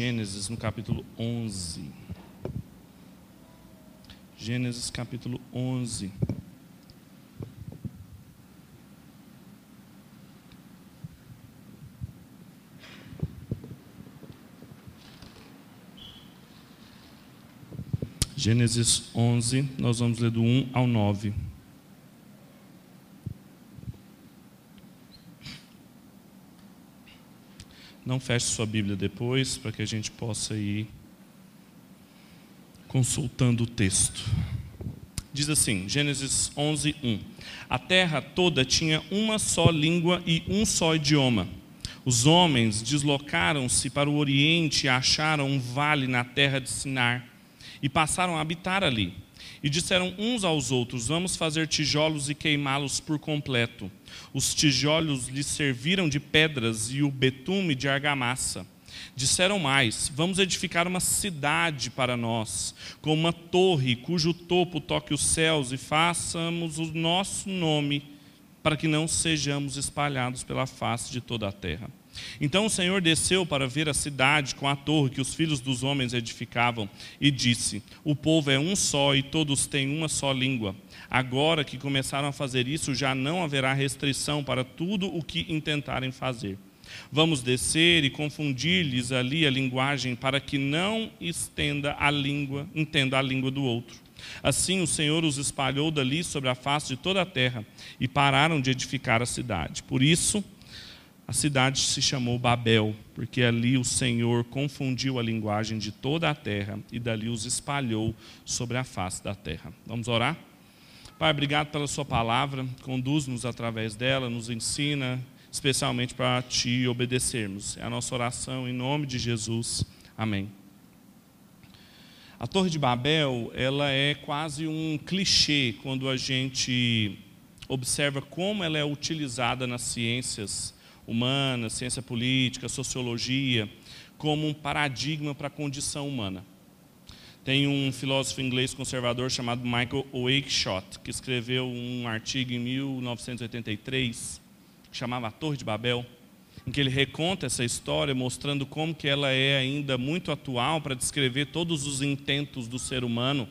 Gênesis no capítulo 11. Gênesis capítulo 11. Gênesis 11, nós vamos ler do 1 ao 9. Não feche sua Bíblia depois, para que a gente possa ir consultando o texto. Diz assim, Gênesis 11, 1. A terra toda tinha uma só língua e um só idioma. Os homens deslocaram-se para o oriente e acharam um vale na terra de Sinar e passaram a habitar ali. E disseram uns aos outros: Vamos fazer tijolos e queimá-los por completo. Os tijolos lhes serviram de pedras e o betume de argamassa. Disseram mais: Vamos edificar uma cidade para nós, com uma torre cujo topo toque os céus, e façamos o nosso nome, para que não sejamos espalhados pela face de toda a terra. Então o Senhor desceu para ver a cidade com a torre que os filhos dos homens edificavam e disse: O povo é um só e todos têm uma só língua. Agora que começaram a fazer isso, já não haverá restrição para tudo o que intentarem fazer. Vamos descer e confundir-lhes ali a linguagem para que não estenda a língua, entenda a língua do outro. Assim o Senhor os espalhou dali sobre a face de toda a terra e pararam de edificar a cidade. Por isso, a cidade se chamou Babel, porque ali o Senhor confundiu a linguagem de toda a terra e dali os espalhou sobre a face da terra. Vamos orar? Pai, obrigado pela Sua palavra, conduz-nos através dela, nos ensina, especialmente para Te obedecermos. É a nossa oração em nome de Jesus. Amém. A Torre de Babel, ela é quase um clichê quando a gente observa como ela é utilizada nas ciências humanas, ciência política, sociologia, como um paradigma para a condição humana. Tem um filósofo inglês conservador chamado Michael Oakeshott, que escreveu um artigo em 1983, que chamava A Torre de Babel, em que ele reconta essa história, mostrando como que ela é ainda muito atual para descrever todos os intentos do ser humano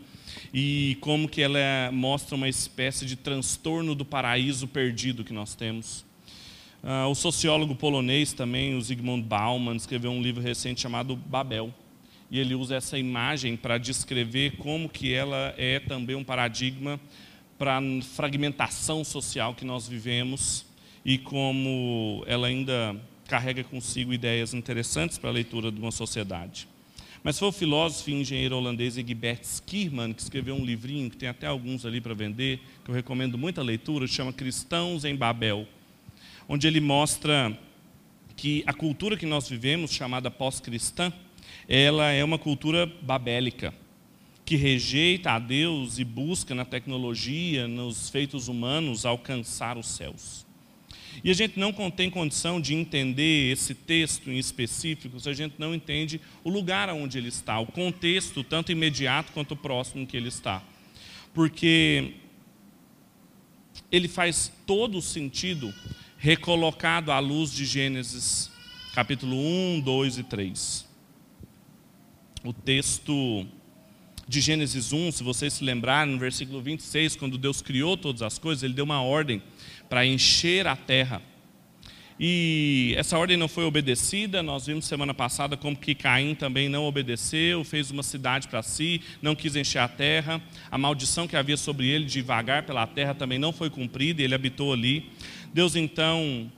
e como que ela é, mostra uma espécie de transtorno do paraíso perdido que nós temos. Uh, o sociólogo polonês também, o Zygmunt Bauman, escreveu um livro recente chamado Babel. E ele usa essa imagem para descrever como que ela é também um paradigma para a fragmentação social que nós vivemos e como ela ainda carrega consigo ideias interessantes para a leitura de uma sociedade. Mas foi o filósofo e engenheiro holandês Egbert Skierman que escreveu um livrinho, que tem até alguns ali para vender, que eu recomendo muita leitura, chama Cristãos em Babel onde ele mostra que a cultura que nós vivemos, chamada pós-cristã, ela é uma cultura babélica, que rejeita a Deus e busca na tecnologia, nos feitos humanos, alcançar os céus. E a gente não tem condição de entender esse texto em específico se a gente não entende o lugar onde ele está, o contexto, tanto imediato quanto próximo que ele está. Porque ele faz todo o sentido recolocado à luz de Gênesis, capítulo 1, 2 e 3. O texto de Gênesis 1, se vocês se lembrarem, no versículo 26, quando Deus criou todas as coisas, Ele deu uma ordem para encher a terra. E essa ordem não foi obedecida, nós vimos semana passada como que Caim também não obedeceu, fez uma cidade para si, não quis encher a terra. A maldição que havia sobre ele de vagar pela terra também não foi cumprida ele habitou ali. Deus então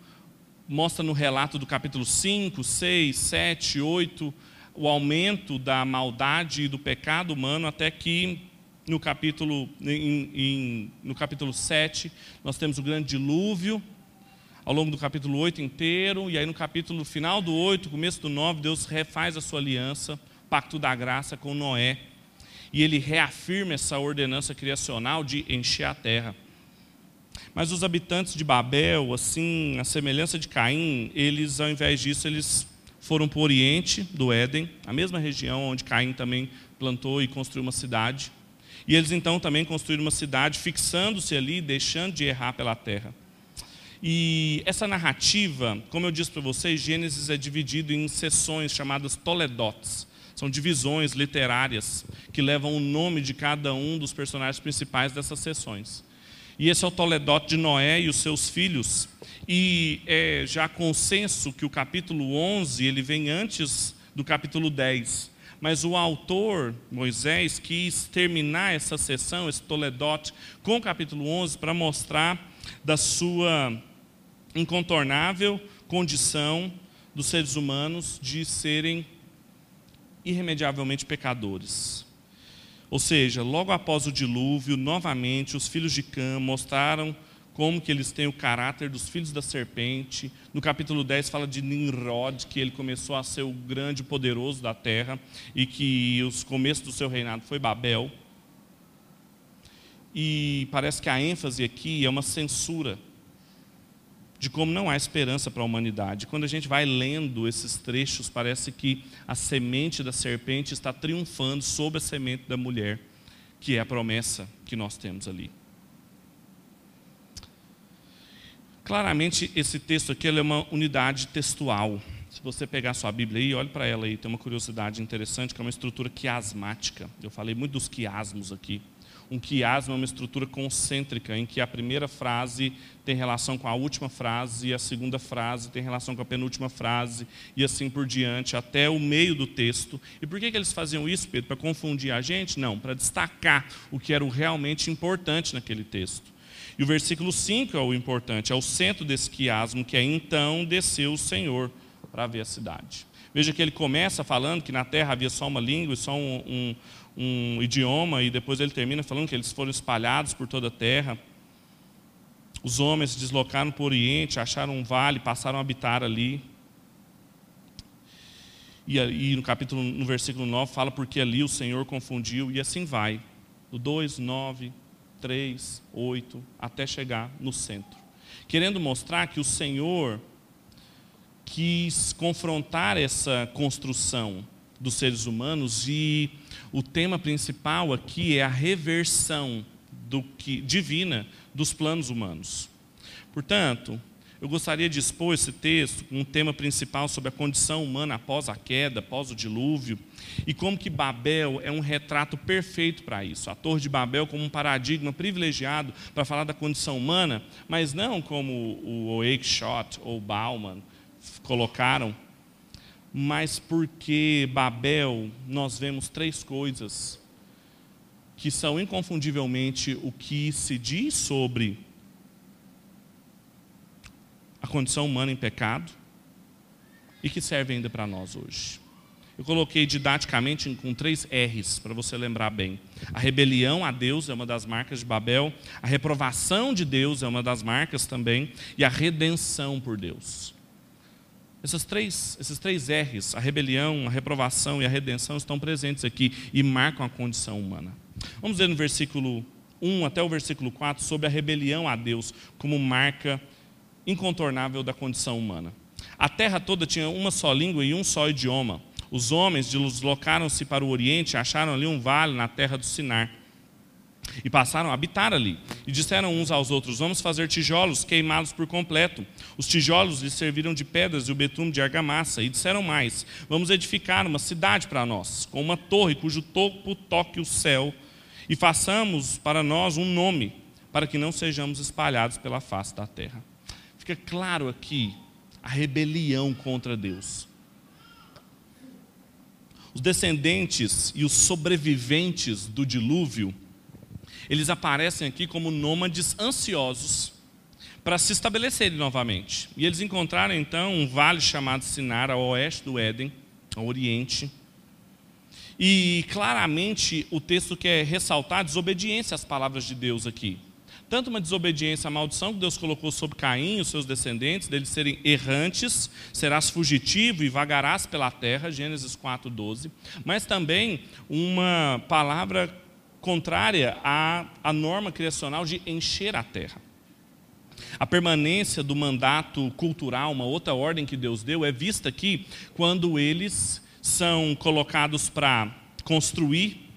mostra no relato do capítulo 5, 6, 7, 8 o aumento da maldade e do pecado humano até que no capítulo, em, em, no capítulo 7 nós temos o grande dilúvio ao longo do capítulo 8 inteiro, e aí no capítulo final do 8, começo do 9, Deus refaz a sua aliança, pacto da graça com Noé, e ele reafirma essa ordenança criacional de encher a terra. Mas os habitantes de Babel, assim, a semelhança de Caim, eles, ao invés disso, eles foram para o oriente do Éden, a mesma região onde Caim também plantou e construiu uma cidade. E eles então também construíram uma cidade, fixando-se ali, deixando de errar pela terra. E essa narrativa, como eu disse para vocês, Gênesis é dividido em seções chamadas toledotes. São divisões literárias que levam o nome de cada um dos personagens principais dessas seções. E esse é o Toledote de Noé e os seus filhos. E é já consenso que o capítulo 11 ele vem antes do capítulo 10. Mas o autor, Moisés, quis terminar essa sessão, esse Toledote, com o capítulo 11 para mostrar da sua incontornável condição dos seres humanos de serem irremediavelmente pecadores. Ou seja, logo após o dilúvio, novamente os filhos de Cã mostraram como que eles têm o caráter dos filhos da serpente. No capítulo 10 fala de Nimrod, que ele começou a ser o grande poderoso da terra e que os começos do seu reinado foi Babel. E parece que a ênfase aqui é uma censura de como não há esperança para a humanidade. Quando a gente vai lendo esses trechos, parece que a semente da serpente está triunfando sobre a semente da mulher, que é a promessa que nós temos ali. Claramente, esse texto aqui é uma unidade textual. Se você pegar sua Bíblia aí, olhe para ela aí, tem uma curiosidade interessante, que é uma estrutura quiasmática. Eu falei muito dos quiasmos aqui. Um quiasmo é uma estrutura concêntrica, em que a primeira frase tem relação com a última frase, e a segunda frase tem relação com a penúltima frase, e assim por diante, até o meio do texto. E por que, que eles faziam isso, Pedro? Para confundir a gente? Não, para destacar o que era o realmente importante naquele texto. E o versículo 5 é o importante, é o centro desse quiasmo, que é então desceu o Senhor para ver a cidade. Veja que ele começa falando que na terra havia só uma língua e só um, um, um idioma, e depois ele termina falando que eles foram espalhados por toda a terra. Os homens se deslocaram para o Oriente, acharam um vale, passaram a habitar ali. E, e no capítulo, no versículo 9, fala porque ali o Senhor confundiu, e assim vai. Do 2, 9, 3, 8, até chegar no centro. Querendo mostrar que o Senhor quis confrontar essa construção dos seres humanos e o tema principal aqui é a reversão do que, divina dos planos humanos. Portanto, eu gostaria de expor esse texto com um tema principal sobre a condição humana após a queda, após o dilúvio, e como que Babel é um retrato perfeito para isso. A Torre de Babel como um paradigma privilegiado para falar da condição humana, mas não como o Oakeshott ou Bauman colocaram, mas porque Babel nós vemos três coisas que são inconfundivelmente o que se diz sobre a condição humana em pecado e que serve ainda para nós hoje. Eu coloquei didaticamente com três R's para você lembrar bem. A rebelião a Deus é uma das marcas de Babel, a reprovação de Deus é uma das marcas também, e a redenção por Deus. Essas três, esses três R's, a rebelião, a reprovação e a redenção, estão presentes aqui e marcam a condição humana. Vamos ver no versículo 1 até o versículo 4 sobre a rebelião a Deus como marca incontornável da condição humana. A terra toda tinha uma só língua e um só idioma. Os homens deslocaram-se para o oriente e acharam ali um vale na terra do Sinar e passaram a habitar ali. E disseram uns aos outros: Vamos fazer tijolos queimados por completo. Os tijolos lhes serviram de pedras e o betume de argamassa. E disseram mais: Vamos edificar uma cidade para nós, com uma torre cujo topo toque o céu, e façamos para nós um nome, para que não sejamos espalhados pela face da terra. Fica claro aqui a rebelião contra Deus. Os descendentes e os sobreviventes do dilúvio eles aparecem aqui como nômades ansiosos para se estabelecerem novamente. E eles encontraram então um vale chamado Sinar, ao oeste do Éden, ao oriente. E claramente o texto quer ressaltar a desobediência às palavras de Deus aqui. Tanto uma desobediência à maldição que Deus colocou sobre Caim e os seus descendentes, deles serem errantes, serás fugitivo e vagarás pela terra, Gênesis 4,12, mas também uma palavra contrária à, à norma criacional de encher a terra. A permanência do mandato cultural, uma outra ordem que Deus deu, é vista aqui quando eles são colocados para construir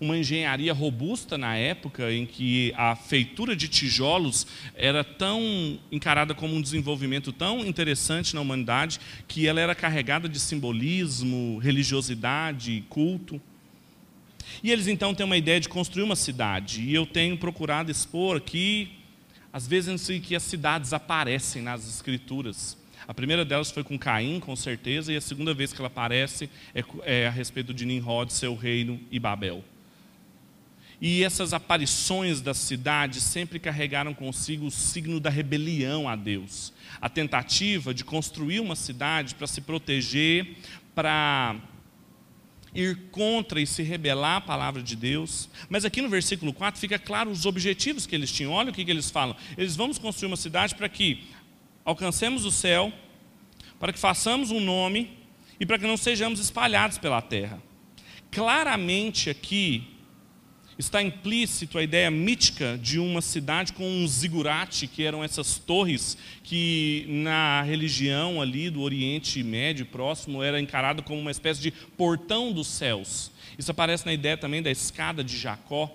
uma engenharia robusta na época em que a feitura de tijolos era tão encarada como um desenvolvimento tão interessante na humanidade que ela era carregada de simbolismo, religiosidade, culto. E eles então têm uma ideia de construir uma cidade. E eu tenho procurado expor aqui as vezes em que as cidades aparecem nas escrituras. A primeira delas foi com Caim, com certeza, e a segunda vez que ela aparece é, é a respeito de Nimrod, seu reino e Babel. E essas aparições das cidades sempre carregaram consigo o signo da rebelião a Deus. A tentativa de construir uma cidade para se proteger, para ir contra e se rebelar à palavra de Deus. Mas aqui no versículo 4 fica claro os objetivos que eles tinham. Olha o que, que eles falam. Eles vamos construir uma cidade para que alcancemos o céu, para que façamos um nome e para que não sejamos espalhados pela terra. Claramente aqui está implícito a ideia mítica de uma cidade com um zigurate, que eram essas torres que na religião ali do Oriente Médio próximo era encarado como uma espécie de portão dos céus. Isso aparece na ideia também da escada de Jacó,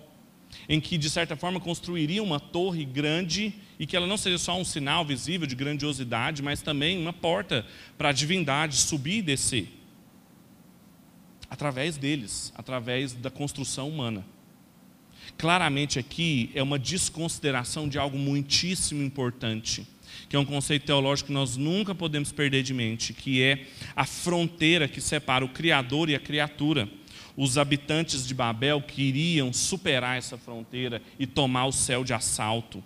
em que de certa forma construiria uma torre grande e que ela não seria só um sinal visível de grandiosidade, mas também uma porta para a divindade subir e descer. Através deles, através da construção humana. Claramente aqui é uma desconsideração de algo muitíssimo importante, que é um conceito teológico que nós nunca podemos perder de mente, que é a fronteira que separa o Criador e a criatura. Os habitantes de Babel queriam superar essa fronteira e tomar o céu de assalto.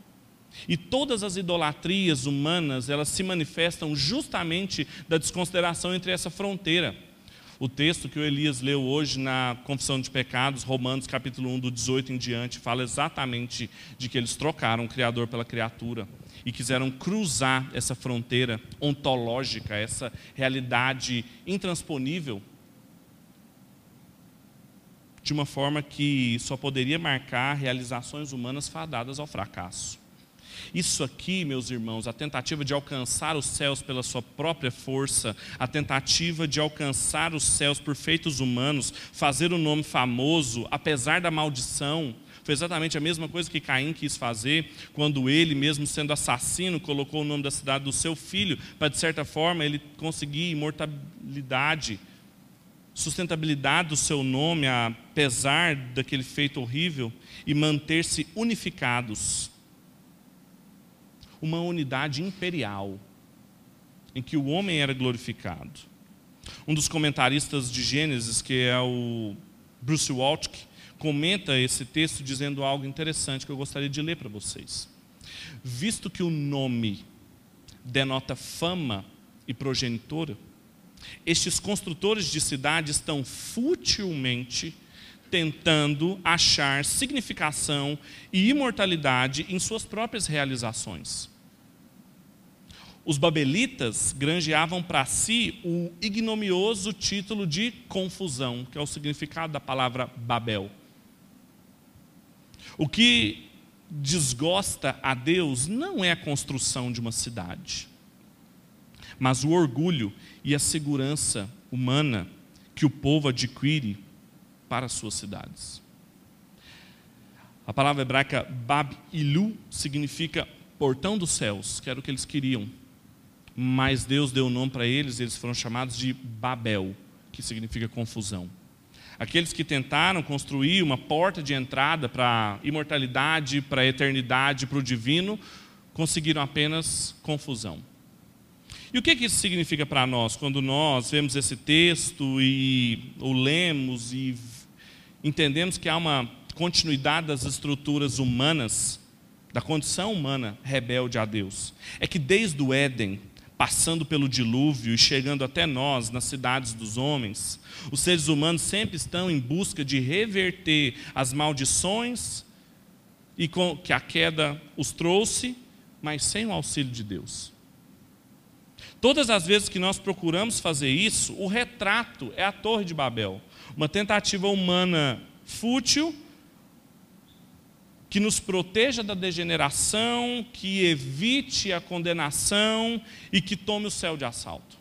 E todas as idolatrias humanas, elas se manifestam justamente da desconsideração entre essa fronteira. O texto que o Elias leu hoje na Confissão de Pecados, Romanos capítulo 1, do 18 em diante, fala exatamente de que eles trocaram o Criador pela criatura e quiseram cruzar essa fronteira ontológica, essa realidade intransponível, de uma forma que só poderia marcar realizações humanas fadadas ao fracasso. Isso aqui, meus irmãos, a tentativa de alcançar os céus pela sua própria força, a tentativa de alcançar os céus por feitos humanos, fazer o um nome famoso, apesar da maldição, foi exatamente a mesma coisa que Caim quis fazer quando ele, mesmo sendo assassino, colocou o nome da cidade do seu filho, para de certa forma ele conseguir imortalidade, sustentabilidade do seu nome, apesar daquele feito horrível, e manter-se unificados uma unidade imperial, em que o homem era glorificado. Um dos comentaristas de Gênesis, que é o Bruce Waltke, comenta esse texto dizendo algo interessante que eu gostaria de ler para vocês. Visto que o nome denota fama e progenitora, estes construtores de cidades estão futilmente tentando achar significação e imortalidade em suas próprias realizações. Os babelitas granjeavam para si o ignomioso título de confusão, que é o significado da palavra Babel. O que desgosta a Deus não é a construção de uma cidade, mas o orgulho e a segurança humana que o povo adquire para as suas cidades. A palavra hebraica Bab-Ilu significa portão dos céus, que era o que eles queriam mas Deus deu o nome para eles, eles foram chamados de Babel, que significa confusão. Aqueles que tentaram construir uma porta de entrada para a imortalidade, para a eternidade, para o divino, conseguiram apenas confusão. E o que, que isso significa para nós quando nós vemos esse texto e o lemos e entendemos que há uma continuidade das estruturas humanas, da condição humana rebelde a Deus? É que desde o Éden, passando pelo dilúvio e chegando até nós, nas cidades dos homens, os seres humanos sempre estão em busca de reverter as maldições e com, que a queda os trouxe, mas sem o auxílio de Deus. Todas as vezes que nós procuramos fazer isso, o retrato é a Torre de Babel, uma tentativa humana fútil que nos proteja da degeneração, que evite a condenação e que tome o céu de assalto.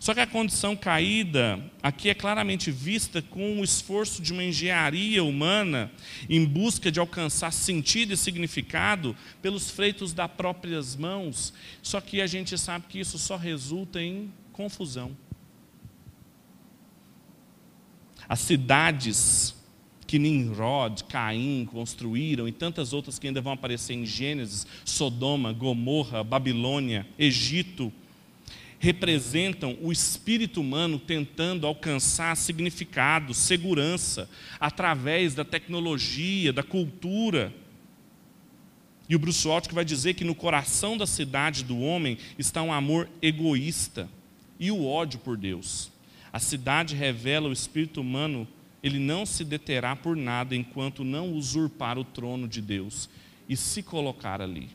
Só que a condição caída aqui é claramente vista com o esforço de uma engenharia humana em busca de alcançar sentido e significado pelos freitos das próprias mãos. Só que a gente sabe que isso só resulta em confusão. As cidades que Nimrod, Caim construíram e tantas outras que ainda vão aparecer em Gênesis, Sodoma, Gomorra, Babilônia, Egito, representam o espírito humano tentando alcançar significado, segurança, através da tecnologia, da cultura. E o Bruce Waltke vai dizer que no coração da cidade do homem está um amor egoísta e o ódio por Deus. A cidade revela o espírito humano, ele não se deterá por nada enquanto não usurpar o trono de Deus e se colocar ali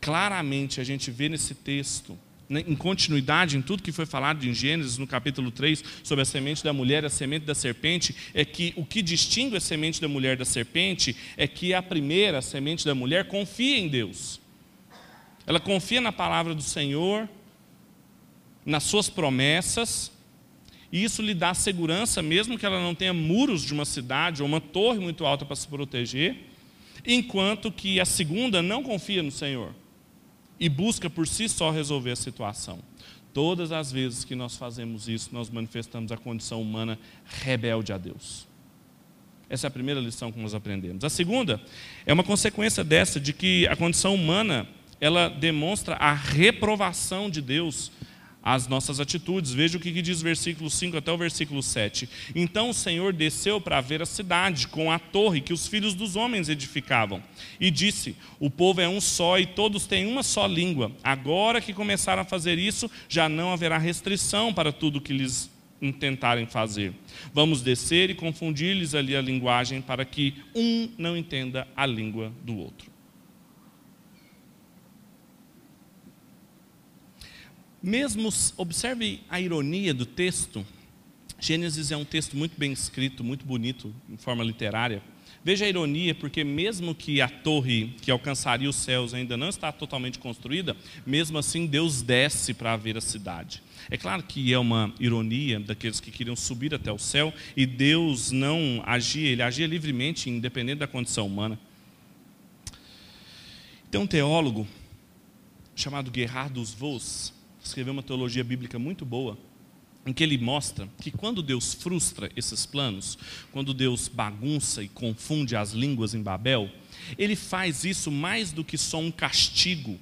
claramente a gente vê nesse texto, né, em continuidade em tudo que foi falado em Gênesis, no capítulo 3, sobre a semente da mulher e a semente da serpente, é que o que distingue a semente da mulher da serpente é que a primeira, a semente da mulher, confia em Deus. Ela confia na palavra do Senhor, nas suas promessas, e isso lhe dá segurança, mesmo que ela não tenha muros de uma cidade ou uma torre muito alta para se proteger, enquanto que a segunda não confia no Senhor e busca por si só resolver a situação. Todas as vezes que nós fazemos isso, nós manifestamos a condição humana rebelde a Deus. Essa é a primeira lição que nós aprendemos. A segunda é uma consequência dessa, de que a condição humana, ela demonstra a reprovação de Deus as nossas atitudes. Veja o que diz o versículo 5 até o versículo 7. Então o Senhor desceu para ver a cidade, com a torre que os filhos dos homens edificavam, e disse: O povo é um só e todos têm uma só língua. Agora que começaram a fazer isso, já não haverá restrição para tudo que lhes intentarem fazer. Vamos descer e confundir-lhes ali a linguagem, para que um não entenda a língua do outro. Mesmo, observe a ironia do texto. Gênesis é um texto muito bem escrito, muito bonito, em forma literária. Veja a ironia, porque mesmo que a torre que alcançaria os céus ainda não está totalmente construída, mesmo assim Deus desce para ver a cidade. É claro que é uma ironia daqueles que queriam subir até o céu e Deus não agia, ele agia livremente, independente da condição humana. Tem um teólogo chamado Gerhard Vos, escreveu uma teologia bíblica muito boa, em que ele mostra que quando Deus frustra esses planos, quando Deus bagunça e confunde as línguas em Babel, ele faz isso mais do que só um castigo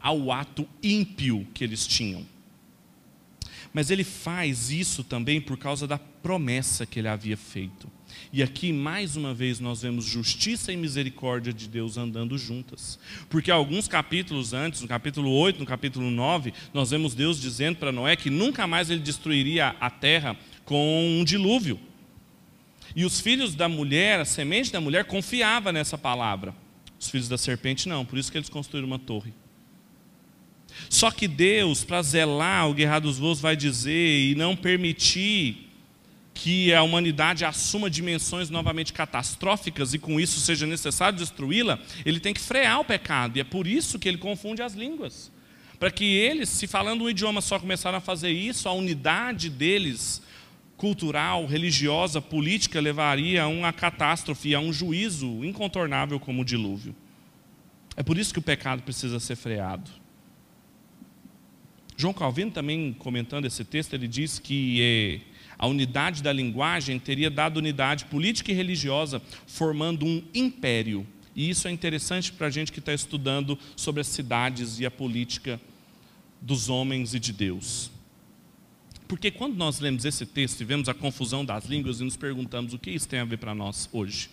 ao ato ímpio que eles tinham. Mas ele faz isso também por causa da promessa que ele havia feito. E aqui, mais uma vez, nós vemos justiça e misericórdia de Deus andando juntas. Porque alguns capítulos antes, no capítulo 8, no capítulo 9, nós vemos Deus dizendo para Noé que nunca mais ele destruiria a terra com um dilúvio. E os filhos da mulher, a semente da mulher, confiava nessa palavra. Os filhos da serpente não, por isso que eles construíram uma torre. Só que Deus, para zelar, o Guerra dos Voos vai dizer, e não permitir que a humanidade assuma dimensões novamente catastróficas e com isso seja necessário destruí-la, ele tem que frear o pecado. E é por isso que ele confunde as línguas. Para que eles, se falando um idioma só começaram a fazer isso, a unidade deles, cultural, religiosa, política, levaria a uma catástrofe, a um juízo incontornável como o dilúvio. É por isso que o pecado precisa ser freado. João Calvino também comentando esse texto, ele diz que é, a unidade da linguagem teria dado unidade política e religiosa, formando um império. E isso é interessante para a gente que está estudando sobre as cidades e a política dos homens e de Deus. Porque quando nós lemos esse texto e vemos a confusão das línguas e nos perguntamos o que isso tem a ver para nós hoje,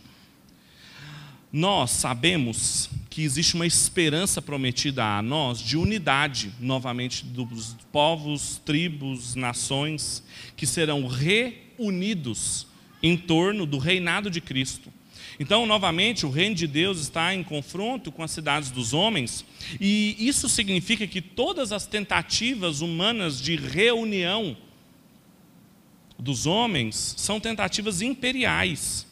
nós sabemos que existe uma esperança prometida a nós de unidade, novamente, dos povos, tribos, nações, que serão reunidos em torno do reinado de Cristo. Então, novamente, o reino de Deus está em confronto com as cidades dos homens, e isso significa que todas as tentativas humanas de reunião dos homens são tentativas imperiais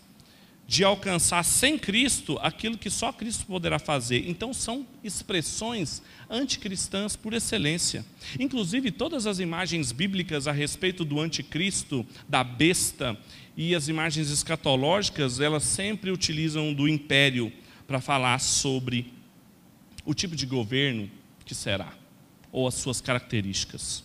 de alcançar sem Cristo aquilo que só Cristo poderá fazer. Então são expressões anticristãs por excelência. Inclusive todas as imagens bíblicas a respeito do anticristo, da besta e as imagens escatológicas, elas sempre utilizam do império para falar sobre o tipo de governo que será ou as suas características.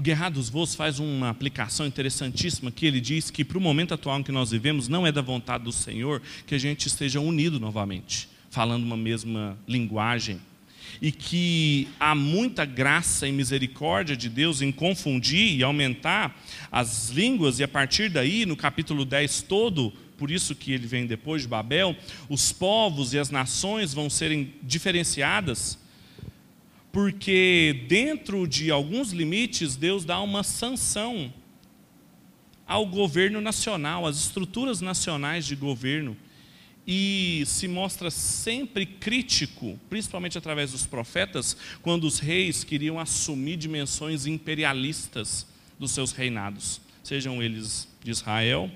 O Guerra dos Voos faz uma aplicação interessantíssima que ele diz que para o momento atual em que nós vivemos não é da vontade do Senhor que a gente esteja unido novamente, falando uma mesma linguagem. E que há muita graça e misericórdia de Deus em confundir e aumentar as línguas, e a partir daí, no capítulo 10 todo, por isso que ele vem depois de Babel, os povos e as nações vão serem diferenciadas porque dentro de alguns limites Deus dá uma sanção ao governo nacional, às estruturas nacionais de governo, e se mostra sempre crítico, principalmente através dos profetas, quando os reis queriam assumir dimensões imperialistas dos seus reinados, sejam eles de Israel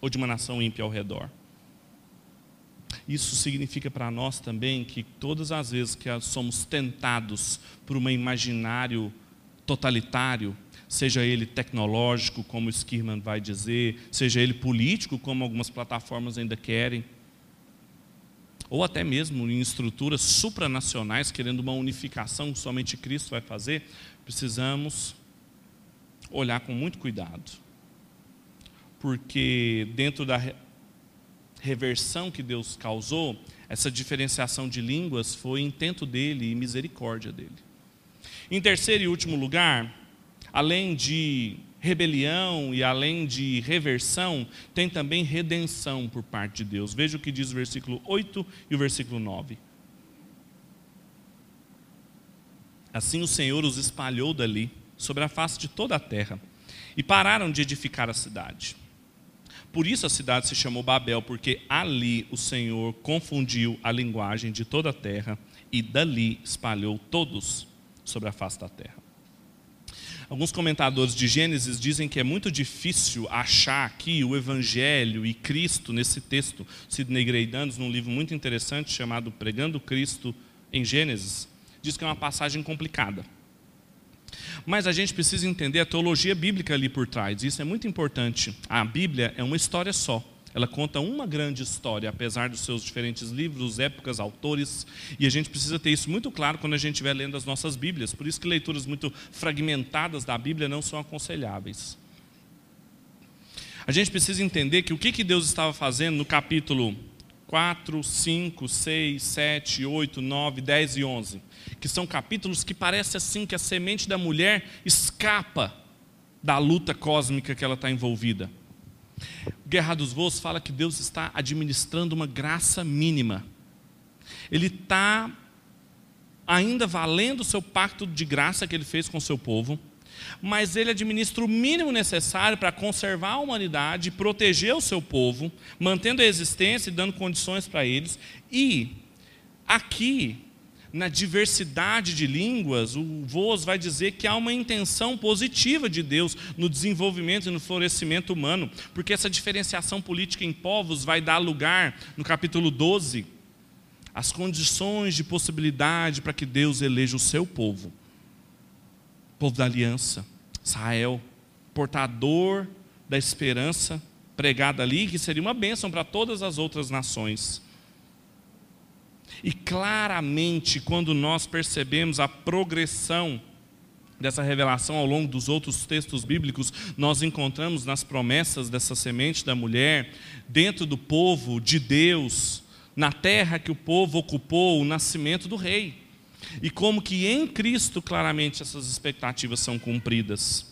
ou de uma nação ímpia ao redor. Isso significa para nós também que todas as vezes que somos tentados por um imaginário totalitário, seja ele tecnológico, como Skirman vai dizer, seja ele político, como algumas plataformas ainda querem, ou até mesmo em estruturas supranacionais, querendo uma unificação que somente Cristo vai fazer, precisamos olhar com muito cuidado. Porque dentro da reversão que Deus causou, essa diferenciação de línguas foi intento dele e misericórdia dele. Em terceiro e último lugar, além de rebelião e além de reversão, tem também redenção por parte de Deus. Veja o que diz o versículo 8 e o versículo 9. Assim o Senhor os espalhou dali, sobre a face de toda a terra, e pararam de edificar a cidade. Por isso a cidade se chamou Babel, porque ali o Senhor confundiu a linguagem de toda a terra e dali espalhou todos sobre a face da terra. Alguns comentadores de Gênesis dizem que é muito difícil achar aqui o Evangelho e Cristo nesse texto. Sidney Greidanos, num livro muito interessante chamado Pregando Cristo em Gênesis, diz que é uma passagem complicada. Mas a gente precisa entender a teologia bíblica ali por trás. Isso é muito importante. A Bíblia é uma história só. Ela conta uma grande história, apesar dos seus diferentes livros, épocas, autores, e a gente precisa ter isso muito claro quando a gente estiver lendo as nossas Bíblias. Por isso que leituras muito fragmentadas da Bíblia não são aconselháveis. A gente precisa entender que o que Deus estava fazendo no capítulo 4, 5, 6, 7, 8, 9, 10 e 11, que são capítulos que parece assim que a semente da mulher escapa da luta cósmica que ela está envolvida. Guerra dos Voos fala que Deus está administrando uma graça mínima. Ele está ainda valendo o seu pacto de graça que ele fez com o seu povo, mas ele administra o mínimo necessário para conservar a humanidade, proteger o seu povo, mantendo a existência e dando condições para eles. E aqui, na diversidade de línguas, o Voz vai dizer que há uma intenção positiva de Deus no desenvolvimento e no florescimento humano, porque essa diferenciação política em povos vai dar lugar, no capítulo 12, às condições de possibilidade para que Deus eleja o seu povo povo da aliança, Israel, portador da esperança pregada ali, que seria uma bênção para todas as outras nações. E claramente, quando nós percebemos a progressão dessa revelação ao longo dos outros textos bíblicos, nós encontramos nas promessas dessa semente da mulher, dentro do povo de Deus, na terra que o povo ocupou, o nascimento do rei. E como que em Cristo claramente essas expectativas são cumpridas.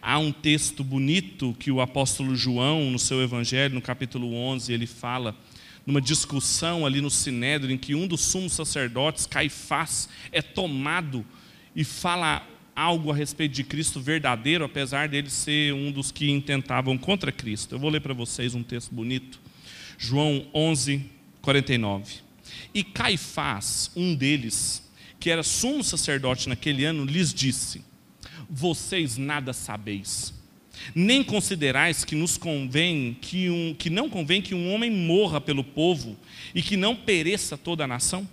Há um texto bonito que o apóstolo João, no seu evangelho, no capítulo 11, ele fala numa discussão ali no Sinédrio, em que um dos sumos sacerdotes, Caifás, é tomado e fala algo a respeito de Cristo verdadeiro, apesar dele ser um dos que intentavam contra Cristo. Eu vou ler para vocês um texto bonito. João 11, 49. E Caifás, um deles, que era sumo sacerdote naquele ano, lhes disse: Vocês nada sabeis, Nem considerais que nos convém que, um, que não convém que um homem morra pelo povo e que não pereça toda a nação?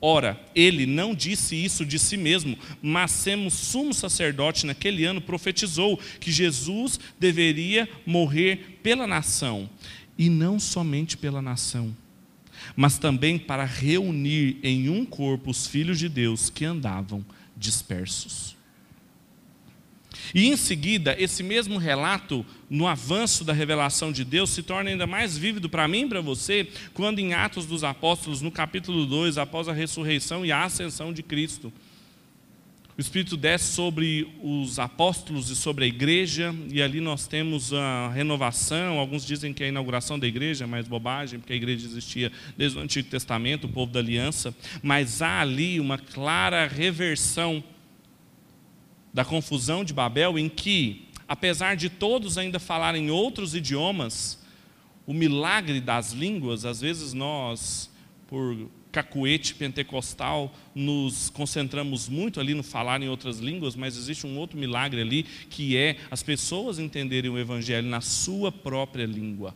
Ora, ele não disse isso de si mesmo, mas sendo sumo sacerdote naquele ano profetizou que Jesus deveria morrer pela nação, e não somente pela nação, mas também para reunir em um corpo os filhos de Deus que andavam dispersos. E em seguida, esse mesmo relato, no avanço da revelação de Deus, se torna ainda mais vívido para mim e para você, quando em Atos dos Apóstolos, no capítulo 2, após a ressurreição e a ascensão de Cristo, o Espírito desce sobre os apóstolos e sobre a igreja, e ali nós temos a renovação. Alguns dizem que é a inauguração da igreja, mas bobagem, porque a igreja existia desde o Antigo Testamento, o povo da aliança. Mas há ali uma clara reversão da confusão de Babel, em que, apesar de todos ainda falarem outros idiomas, o milagre das línguas, às vezes nós, por cacuete pentecostal, nos concentramos muito ali no falar em outras línguas, mas existe um outro milagre ali, que é as pessoas entenderem o Evangelho na sua própria língua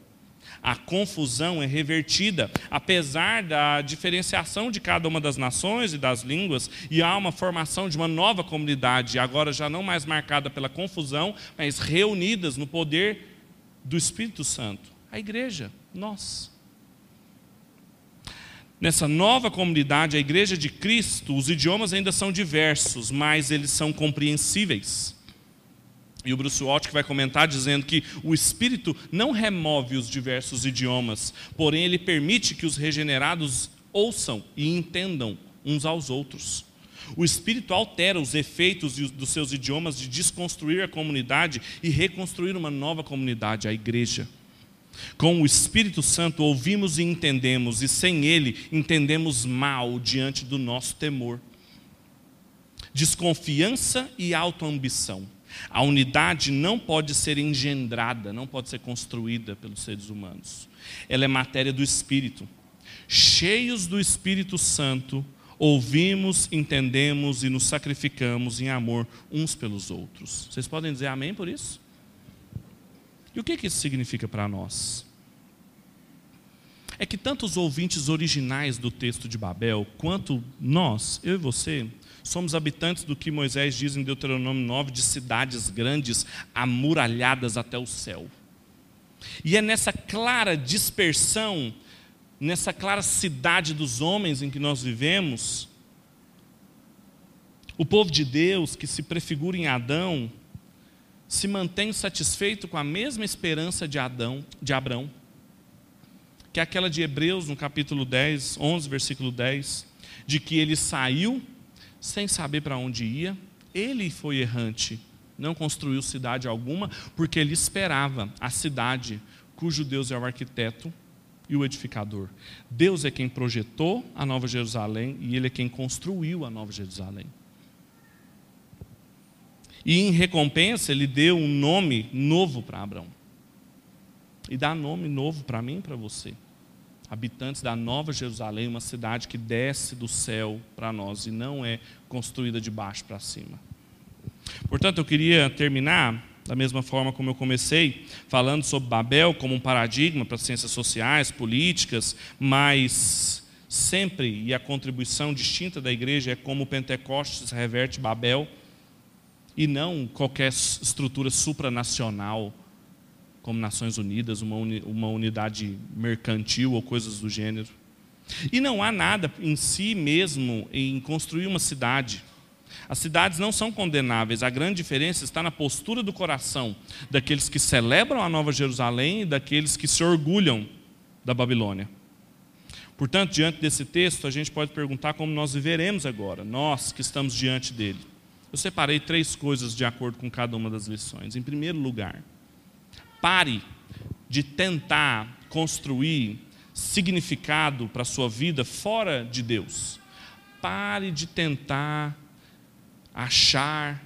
a confusão é revertida, apesar da diferenciação de cada uma das nações e das línguas, e há uma formação de uma nova comunidade, agora já não mais marcada pela confusão, mas reunidas no poder do Espírito Santo. A igreja, nós. Nessa nova comunidade, a igreja de Cristo, os idiomas ainda são diversos, mas eles são compreensíveis. E o Bruce Watt vai comentar dizendo que o Espírito não remove os diversos idiomas, porém ele permite que os regenerados ouçam e entendam uns aos outros. O Espírito altera os efeitos dos seus idiomas de desconstruir a comunidade e reconstruir uma nova comunidade, a igreja. Com o Espírito Santo ouvimos e entendemos, e sem ele entendemos mal diante do nosso temor. Desconfiança e autoambição a unidade não pode ser engendrada, não pode ser construída pelos seres humanos. Ela é matéria do Espírito. Cheios do Espírito Santo, ouvimos, entendemos e nos sacrificamos em amor uns pelos outros. Vocês podem dizer amém por isso? E o que, isso significa para nós? É que tanto os ouvintes originais do texto de Babel, quanto nós, eu e você, Somos habitantes do que Moisés diz em Deuteronômio 9, de cidades grandes, amuralhadas até o céu. E é nessa clara dispersão, nessa clara cidade dos homens em que nós vivemos, o povo de Deus, que se prefigura em Adão, se mantém satisfeito com a mesma esperança de Adão, de Abrão, que é aquela de Hebreus, no capítulo 10, 11, versículo 10, de que ele saiu sem saber para onde ia. Ele foi errante, não construiu cidade alguma, porque ele esperava a cidade cujo Deus é o arquiteto e o edificador. Deus é quem projetou a Nova Jerusalém e ele é quem construiu a Nova Jerusalém. E em recompensa, ele deu um nome novo para Abraão. E dá nome novo para mim e para você habitantes da Nova Jerusalém, uma cidade que desce do céu para nós e não é construída de baixo para cima. Portanto, eu queria terminar da mesma forma como eu comecei, falando sobre Babel como um paradigma para as ciências sociais, políticas, mas sempre, e a contribuição distinta da igreja é como Pentecostes reverte Babel, e não qualquer estrutura supranacional como Nações Unidas, uma, uni, uma unidade mercantil ou coisas do gênero. E não há nada em si mesmo em construir uma cidade. As cidades não são condenáveis, a grande diferença está na postura do coração daqueles que celebram a Nova Jerusalém e daqueles que se orgulham da Babilônia. Portanto, diante desse texto, a gente pode perguntar como nós viveremos agora, nós que estamos diante dele. Eu separei três coisas de acordo com cada uma das lições. Em primeiro lugar, Pare de tentar construir significado para a sua vida fora de Deus. Pare de tentar achar,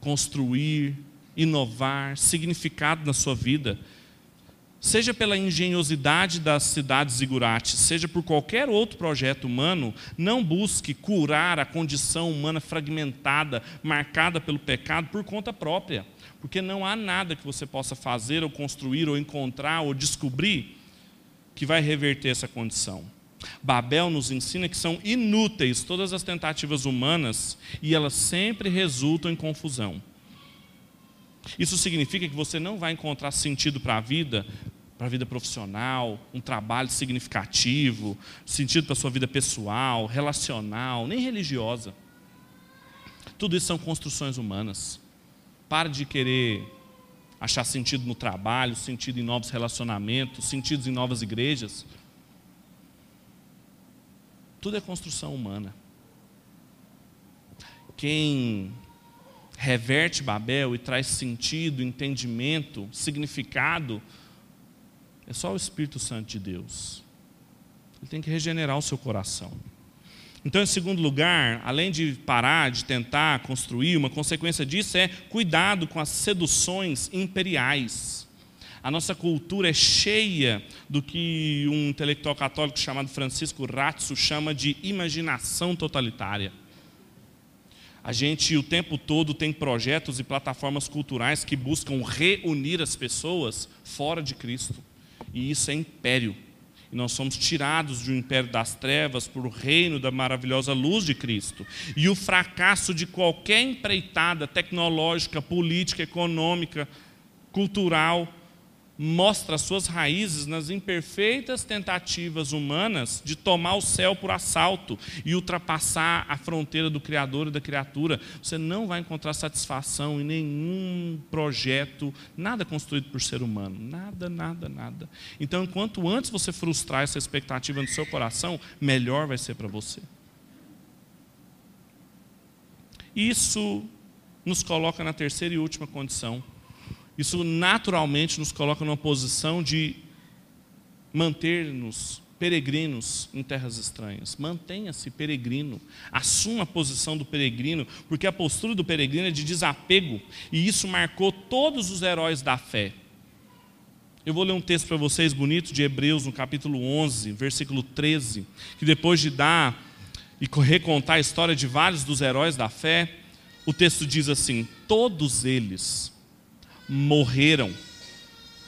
construir, inovar significado na sua vida seja pela engenhosidade das cidades zigurates, seja por qualquer outro projeto humano, não busque curar a condição humana fragmentada, marcada pelo pecado, por conta própria. Porque não há nada que você possa fazer, ou construir, ou encontrar, ou descobrir que vai reverter essa condição. Babel nos ensina que são inúteis todas as tentativas humanas e elas sempre resultam em confusão. Isso significa que você não vai encontrar sentido para a vida, para a vida profissional, um trabalho significativo, sentido para a sua vida pessoal, relacional, nem religiosa. Tudo isso são construções humanas. Pare de querer achar sentido no trabalho, sentido em novos relacionamentos, sentidos em novas igrejas. Tudo é construção humana. Quem reverte Babel e traz sentido, entendimento, significado, é só o Espírito Santo de Deus. Ele tem que regenerar o seu coração. Então, em segundo lugar, além de parar de tentar construir, uma consequência disso é cuidado com as seduções imperiais. A nossa cultura é cheia do que um intelectual católico chamado Francisco Ratzo chama de imaginação totalitária. A gente o tempo todo tem projetos e plataformas culturais que buscam reunir as pessoas fora de Cristo. E isso é império. E nós somos tirados do império das trevas para o reino da maravilhosa luz de Cristo. E o fracasso de qualquer empreitada tecnológica, política, econômica, cultural, mostra suas raízes nas imperfeitas tentativas humanas de tomar o céu por assalto e ultrapassar a fronteira do Criador e da criatura. Você não vai encontrar satisfação em nenhum projeto, nada construído por ser humano. Nada, nada, nada. Então, enquanto antes você frustrar essa expectativa no seu coração, melhor vai ser para você. Isso nos coloca na terceira e última condição isso naturalmente nos coloca numa posição de manter-nos peregrinos em terras estranhas. Mantenha-se peregrino. Assuma a posição do peregrino, porque a postura do peregrino é de desapego, e isso marcou todos os heróis da fé. Eu vou ler um texto para vocês bonito de Hebreus, no capítulo 11, versículo 13, que depois de dar e recontar a história de vários dos heróis da fé, o texto diz assim: Todos eles morreram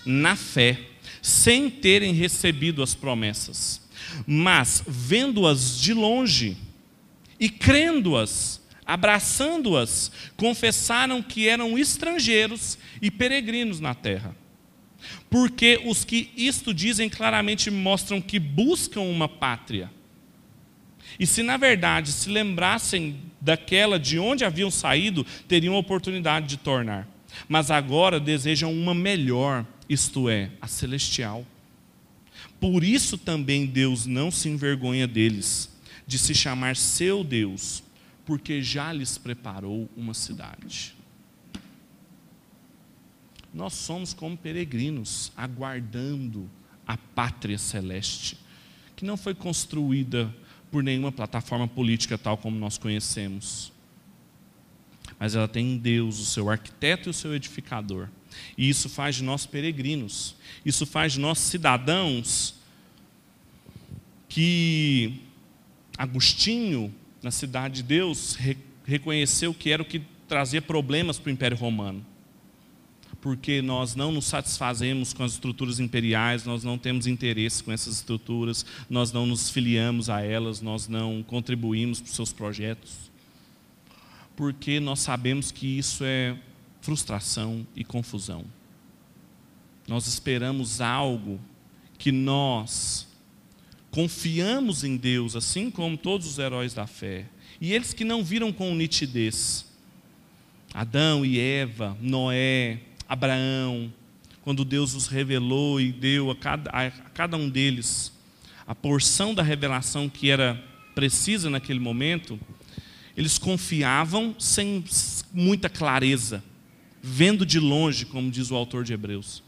na fé, sem terem recebido as promessas, mas vendo-as de longe e crendo-as, abraçando-as, confessaram que eram estrangeiros e peregrinos na terra. Porque os que isto dizem claramente mostram que buscam uma pátria. E se na verdade se lembrassem daquela de onde haviam saído, teriam a oportunidade de tornar mas agora desejam uma melhor, isto é, a celestial. Por isso também Deus não se envergonha deles, de se chamar seu Deus, porque já lhes preparou uma cidade. Nós somos como peregrinos, aguardando a pátria celeste, que não foi construída por nenhuma plataforma política tal como nós conhecemos mas ela tem em Deus o seu arquiteto e o seu edificador. E isso faz de nós peregrinos, isso faz de nós cidadãos que Agostinho, na cidade de Deus, reconheceu que era o que trazia problemas para o Império Romano. Porque nós não nos satisfazemos com as estruturas imperiais, nós não temos interesse com essas estruturas, nós não nos filiamos a elas, nós não contribuímos para os seus projetos porque nós sabemos que isso é frustração e confusão. Nós esperamos algo que nós confiamos em Deus, assim como todos os heróis da fé, e eles que não viram com nitidez. Adão e Eva, Noé, Abraão, quando Deus os revelou e deu a cada, a cada um deles a porção da revelação que era precisa naquele momento, eles confiavam sem muita clareza, vendo de longe, como diz o autor de Hebreus.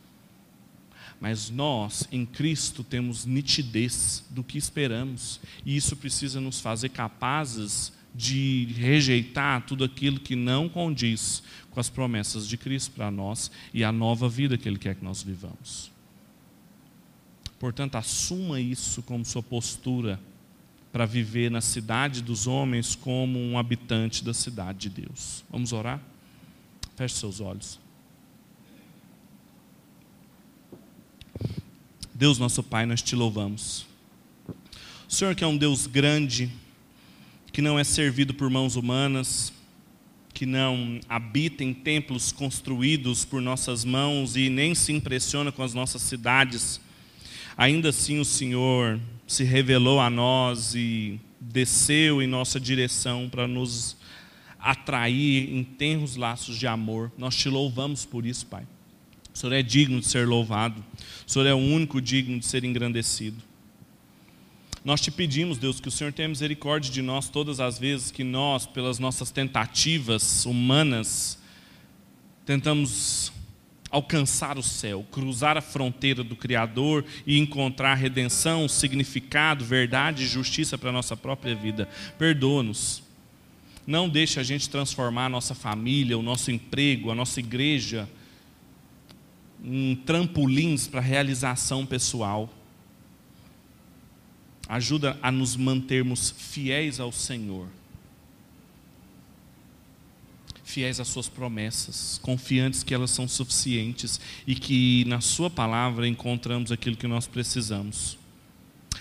Mas nós, em Cristo, temos nitidez do que esperamos, e isso precisa nos fazer capazes de rejeitar tudo aquilo que não condiz com as promessas de Cristo para nós e a nova vida que Ele quer que nós vivamos. Portanto, assuma isso como sua postura para viver na cidade dos homens como um habitante da cidade de Deus. Vamos orar? Feche seus olhos. Deus, nosso Pai, nós te louvamos. O Senhor que é um Deus grande, que não é servido por mãos humanas, que não habita em templos construídos por nossas mãos e nem se impressiona com as nossas cidades, ainda assim o Senhor se revelou a nós e desceu em nossa direção para nos atrair em tenros laços de amor. Nós te louvamos por isso, Pai. O Senhor é digno de ser louvado, o Senhor é o único digno de ser engrandecido. Nós te pedimos, Deus, que o Senhor tenha misericórdia de nós todas as vezes que nós, pelas nossas tentativas humanas, tentamos alcançar o céu, cruzar a fronteira do Criador e encontrar redenção, significado, verdade e justiça para a nossa própria vida. Perdoa-nos. Não deixe a gente transformar a nossa família, o nosso emprego, a nossa igreja em trampolins para realização pessoal ajuda a nos mantermos fiéis ao Senhor, fiéis às Suas promessas, confiantes que elas são suficientes e que na Sua palavra encontramos aquilo que nós precisamos.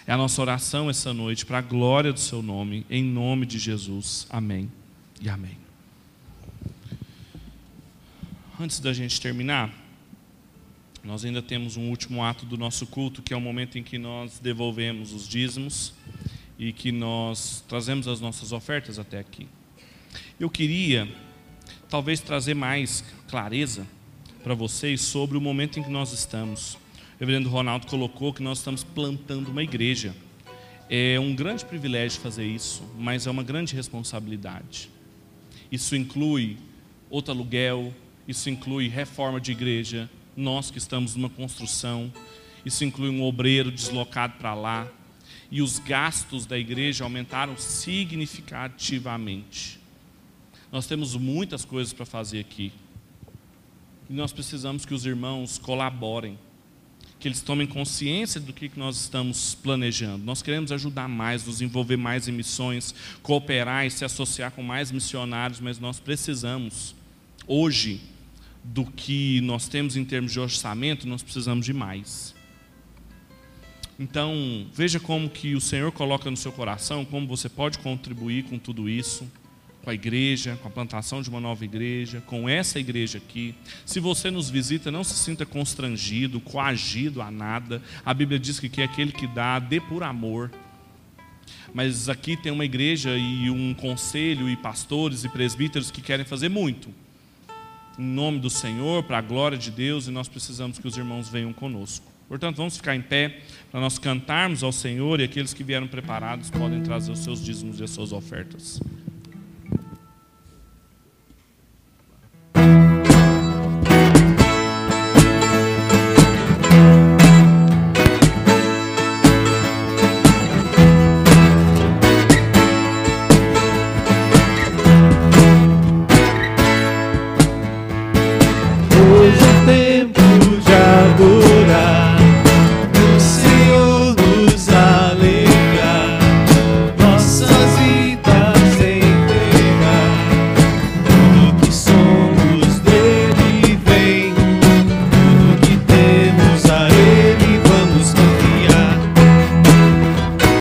É a nossa oração essa noite, para a glória do Seu nome, em nome de Jesus. Amém e amém. Antes da gente terminar, nós ainda temos um último ato do nosso culto, que é o momento em que nós devolvemos os dízimos e que nós trazemos as nossas ofertas até aqui. Eu queria, talvez, trazer mais clareza para vocês sobre o momento em que nós estamos. O reverendo Ronaldo colocou que nós estamos plantando uma igreja. É um grande privilégio fazer isso, mas é uma grande responsabilidade. Isso inclui outro aluguel, isso inclui reforma de igreja, nós que estamos numa construção, isso inclui um obreiro deslocado para lá, e os gastos da igreja aumentaram significativamente. Nós temos muitas coisas para fazer aqui. E nós precisamos que os irmãos colaborem, que eles tomem consciência do que nós estamos planejando. Nós queremos ajudar mais, nos envolver mais em missões, cooperar e se associar com mais missionários, mas nós precisamos, hoje, do que nós temos em termos de orçamento, nós precisamos de mais. Então, veja como que o Senhor coloca no seu coração, como você pode contribuir com tudo isso, com a igreja, com a plantação de uma nova igreja, com essa igreja aqui. Se você nos visita, não se sinta constrangido, coagido a nada. A Bíblia diz que, é aquele que dá, dê por amor. Mas aqui tem uma igreja e um conselho e pastores e presbíteros que querem fazer muito em nome do Senhor, para a glória de Deus, e nós precisamos que os irmãos venham conosco. Portanto, vamos ficar em pé para nós cantarmos ao Senhor e aqueles que vieram preparados podem trazer os seus dízimos e as suas ofertas.